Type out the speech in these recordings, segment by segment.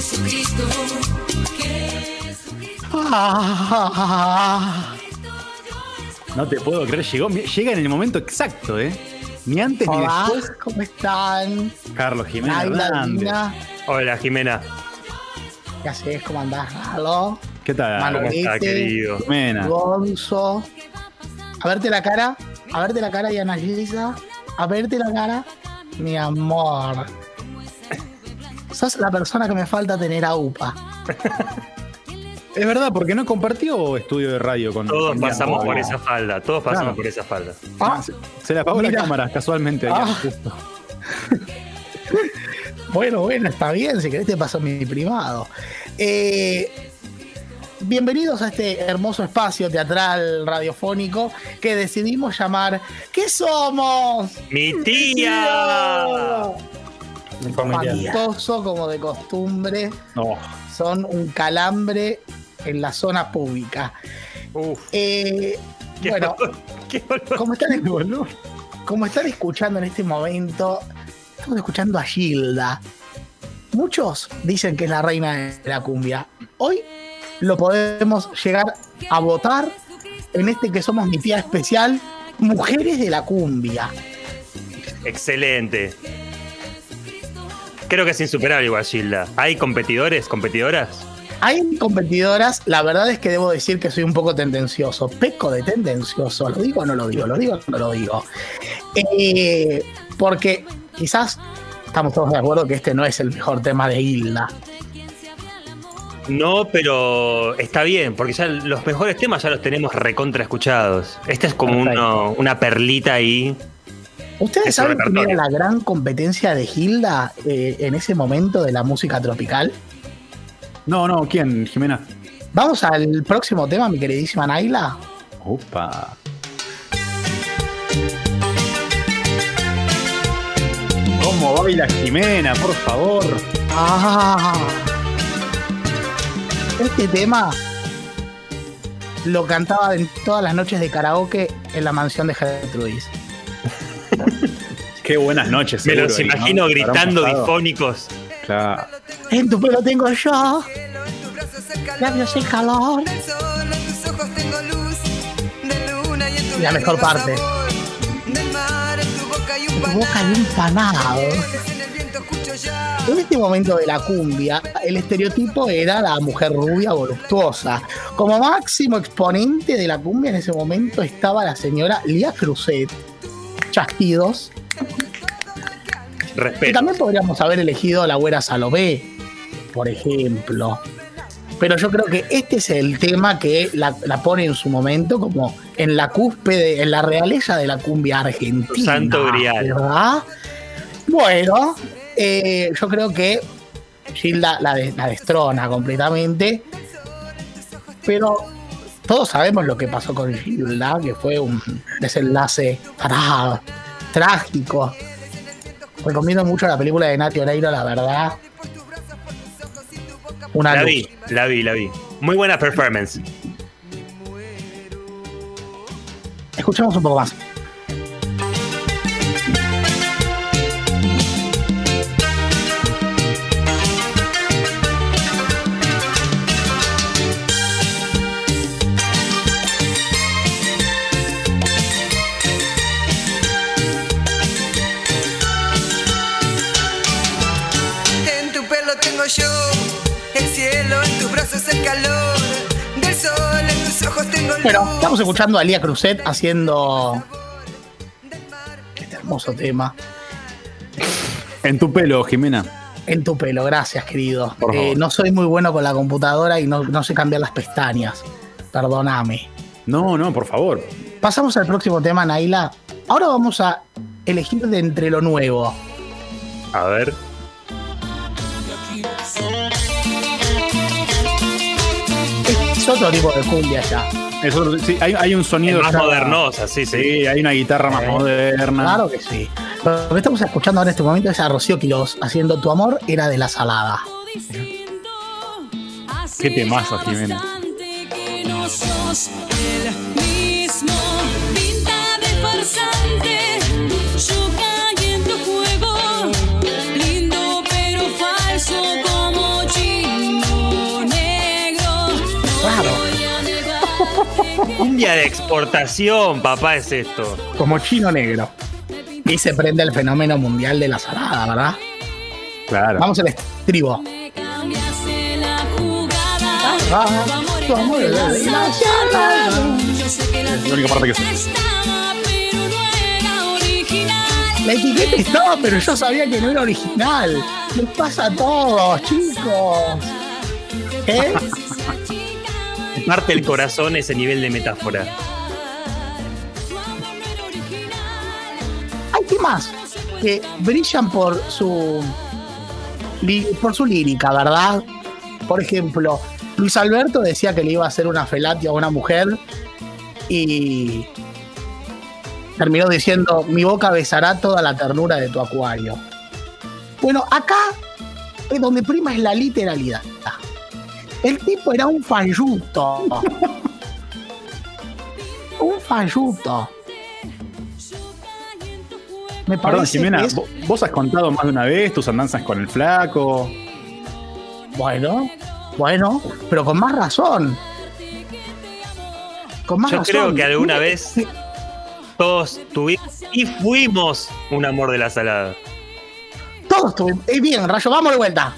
Jesucristo. No te puedo creer, llegó, llega en el momento exacto, ¿eh? Ni antes ni Hola, después. ¿cómo están? Carlos Hernández. Dina, Hola, Jimena. ¿qué haces? ¿Cómo andás? Aló, ¿Qué tal? Manu. ¿Cómo está, querido? Jimena. Gonzo. A verte la cara, a verte la cara, Diana Gilza. A verte la cara, mi amor. Sos la persona que me falta tener a UPA. Es verdad, porque no compartió estudio de radio con. Todos con pasamos Diana. por esa falda, todos pasamos Claro. por esa falda. Ah, Se, se le apagó Mira. la cámara casualmente. Ah. justo. Bueno, bueno, está bien, si querés te paso mi primado. Eh, bienvenidos a este hermoso espacio teatral radiofónico que decidimos llamar ¿Qué somos? ¡Mi tía! Espantoso como de costumbre, No. son un calambre en la zona pública. Uf, Eh, qué bueno, olor, qué olor. como están, como están escuchando en este momento, estamos escuchando a Gilda. Muchos dicen que es la reina de la cumbia. Hoy lo podemos llegar a votar en este que somos mi tía especial, Mujeres de la Cumbia. Excelente. Creo que es insuperable igual, Gilda. ¿Hay competidores, competidoras? Hay competidoras, la verdad es que debo decir que soy un poco tendencioso, peco de tendencioso, ¿lo digo o no lo digo? ¿Lo digo o no lo digo? Eh, porque quizás estamos todos de acuerdo que este no es el mejor tema de Hilda. No, pero está bien, porque ya los mejores temas ya los tenemos recontra escuchados. Este es como uno- una perlita ahí. ¿Ustedes saben quién era la gran competencia de Hilda eh, en ese momento de la música tropical? No, no, ¿quién, Jimena? Vamos al próximo tema, mi queridísima Naila. Opa. ¿Cómo baila Jimena, por favor? Ah. Este tema lo cantaba en todas las noches de karaoke en la mansión de Gertrudis. Qué buenas noches. Me seguro, los ¿no? imagino gritando difónicos. Claro. En tu pelo tengo yo, labios en calor. La mejor parte. en tu boca hay un panado. En este momento de la cumbia, el estereotipo era la mujer rubia voluptuosa. Como máximo exponente de la cumbia en ese momento estaba la señora Lía Cruzet. Chasquidos. Respeto. también podríamos haber elegido la güera Salomé, por ejemplo. Pero yo creo que este es el tema que la, la pone en su momento como en la cúspide, en la realeza de la cumbia argentina. Santo grial. ¿Verdad? Bueno, eh, yo creo que Gilda la, de- la destrona completamente. Pero todos sabemos lo que pasó con Gilda, que fue un desenlace parado, trágico. Recomiendo mucho la película de Nati Oreiro, la verdad. Una La luz. vi, la vi, la vi. Muy buena performance. Escuchemos un poco más. Bueno, estamos escuchando a Lía Cruzet haciendo este hermoso tema. En tu pelo, Jimena. En tu pelo, gracias, querido. Eh, no soy muy bueno con la computadora y no, no sé cambiar las pestañas. Perdóname. No, no, por favor. Pasamos al próximo tema, Naila. Ahora vamos a elegir de entre lo nuevo. A ver. Otro tipo de cumbia ya. Es otro- sí, hay, hay un sonido. más modernosa, sí, sí. Sí, hay una guitarra más Eh, moderna. Claro que sí. Lo que estamos escuchando ahora en este momento es a Rocío Quiroz haciendo Tu amor era de la salada. Qué temazo, Jimena. Yo caí en tu juego, lindo pero falso Cumbia de exportación, papá, es esto. Como chino negro. Y se prende el fenómeno mundial de la salada, ¿verdad? Claro. Vamos al estribo. Es la única parte que sé. estaba, pero no era original. La etiqueta estaba, pero yo sabía que no era original. Les pasa a todos, chicos. ¿Eh? Parte el corazón ese nivel de metáfora. Hay temas que brillan por su por su lírica, ¿verdad? Por ejemplo, Luis Alberto decía que le iba a hacer una felatio a una mujer y terminó diciendo mi boca besará toda la ternura de tu acuario. Bueno, acá es donde prima es la literalidad. El tipo era un falluto. un falluto. Me Perdón, parece Jimena, que es- vo- vos has contado más de una vez tus andanzas con el flaco. Bueno, bueno, pero con más razón. Con más Yo razón. creo que alguna vez todos tuvimos y fuimos un amor de la salada. Todos tuvimos. Eh, bien, Rayo, vamos de vuelta.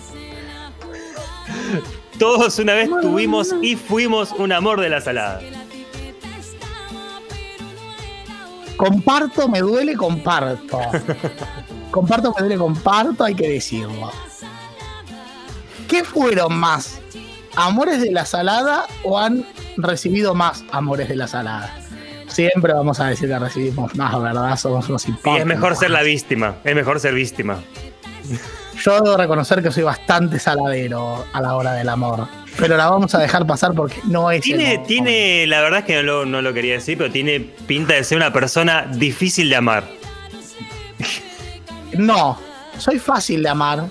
Todos una vez tuvimos y fuimos un amor de la salada. Comparto, me duele, comparto. comparto, me duele, comparto, hay que decirlo. ¿Qué fueron más? ¿Amores de la salada o han recibido más amores de la salada? Siempre vamos a decir que recibimos más, ¿verdad? Somos unos Y hipócritas. es mejor ser la víctima. Es mejor ser víctima. Yo debo reconocer que soy bastante saladero a la hora del amor. Pero la vamos a dejar pasar porque no es. Tiene, tiene, la verdad es que no lo, no lo quería decir, pero tiene pinta de ser una persona difícil de amar. No, soy fácil de amar.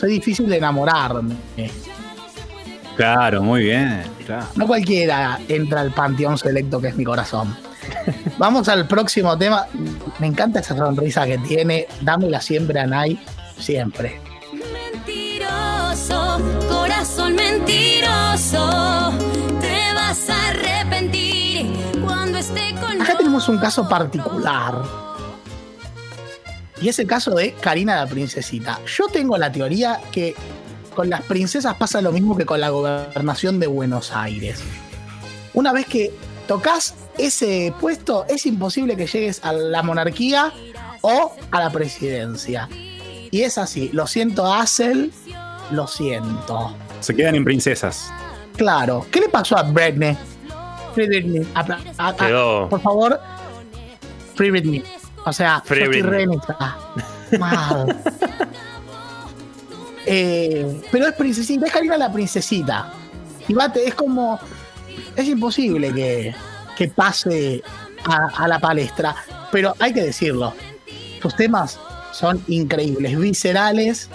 Soy difícil de enamorarme. Claro, muy bien. claro. No cualquiera entra al panteón selecto que es mi corazón. Vamos al próximo tema. Me encanta esa sonrisa que tiene. Dámela siempre a Nai. Siempre. Mentiroso, corazón mentiroso, te vas a arrepentir cuando esté con Acá tenemos un caso particular. Y es el caso de Karina la princesita. Yo tengo la teoría que con las princesas pasa lo mismo que con la gobernación de Buenos Aires. Una vez que tocas ese puesto, es imposible que llegues a la monarquía o a la presidencia. Y es así. Lo siento, Hassel. Lo siento. Se quedan en princesas. Claro. ¿Qué le pasó a Britney? Free Britney. A- a- a- Quedó. por favor, Free Britney. O sea, Free yo Britney. Mal. Eh, pero es princesita, es Karina la princesita. Y bate, es como. Es imposible que, que pase a, a la palestra. Pero hay que decirlo. Sus temas son increíbles, viscerales.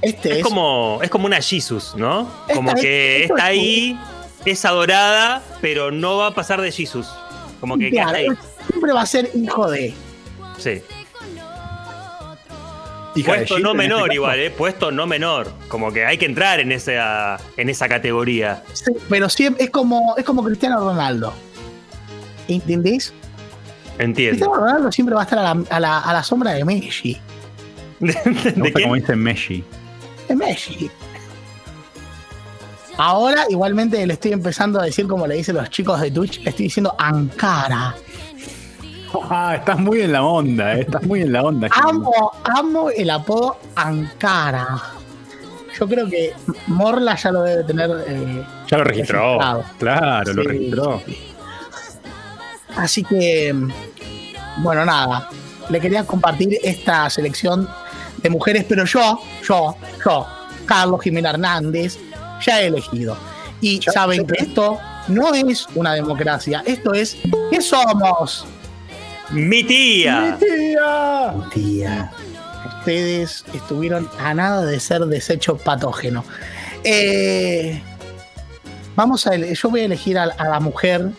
Este es, Es como, es como una Jesus, ¿no? Como Esta que esto está es- ahí, es adorada, pero no va a pasar de Jesus. Como que claro, ahí. siempre va a ser hijo de. Sí. Hija Puesto no este menor igual, ¿eh? Puesto no menor. Como que hay que entrar en esa, en esa categoría. Sí, pero siempre es como, es como Cristiano Ronaldo. ¿Entendés? Entiendo. Cristiano Ronaldo siempre va a estar a la, a la- a la sombra de Messi. Me ¿De gusta qué? como dice Messi. De Messi. Ahora, igualmente, le estoy empezando a decir, como le dicen los chicos de Twitch, le estoy diciendo Ankara. Ah, estás muy en la onda, eh, estás muy en la onda. Amo, amo el apodo Ankara. Yo creo que Morla ya lo debe tener. eh, Ya lo registró. registrado. Claro, lo registró. sí. Así que, bueno, nada. Le quería compartir esta selección de mujeres, pero yo, yo, yo, Carlos Jiménez Hernández, ya he elegido. Y saben que esto no es una democracia, esto es, ¿qué somos? Mi tía. ¡Tía! Tía. Ustedes estuvieron a nada de ser desecho patógeno. Eh, vamos a yo voy a elegir a, a la mujer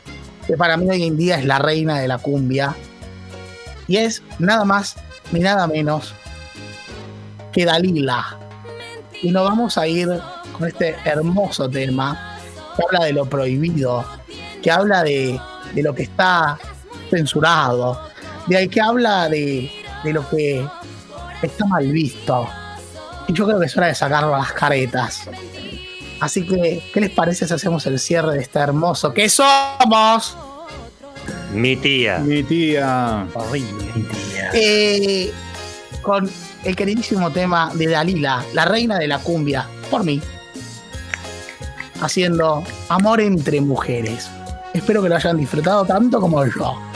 que para mí hoy en día es la reina de la cumbia. Y es nada más ni nada menos que Dalila. Y nos vamos a ir con este hermoso tema que habla de lo prohibido que habla de, de lo que está censurado, de que habla de, de lo que está mal visto. Y yo creo que es hora de sacarlo a las caretas. Así que, ¿qué les parece si hacemos el cierre de este hermoso que somos? Mi tía. Mi tía. Eh, con el queridísimo tema de Dalila, la reina de la cumbia, por mí, haciendo Amor entre mujeres. Espero que lo hayan disfrutado tanto como yo.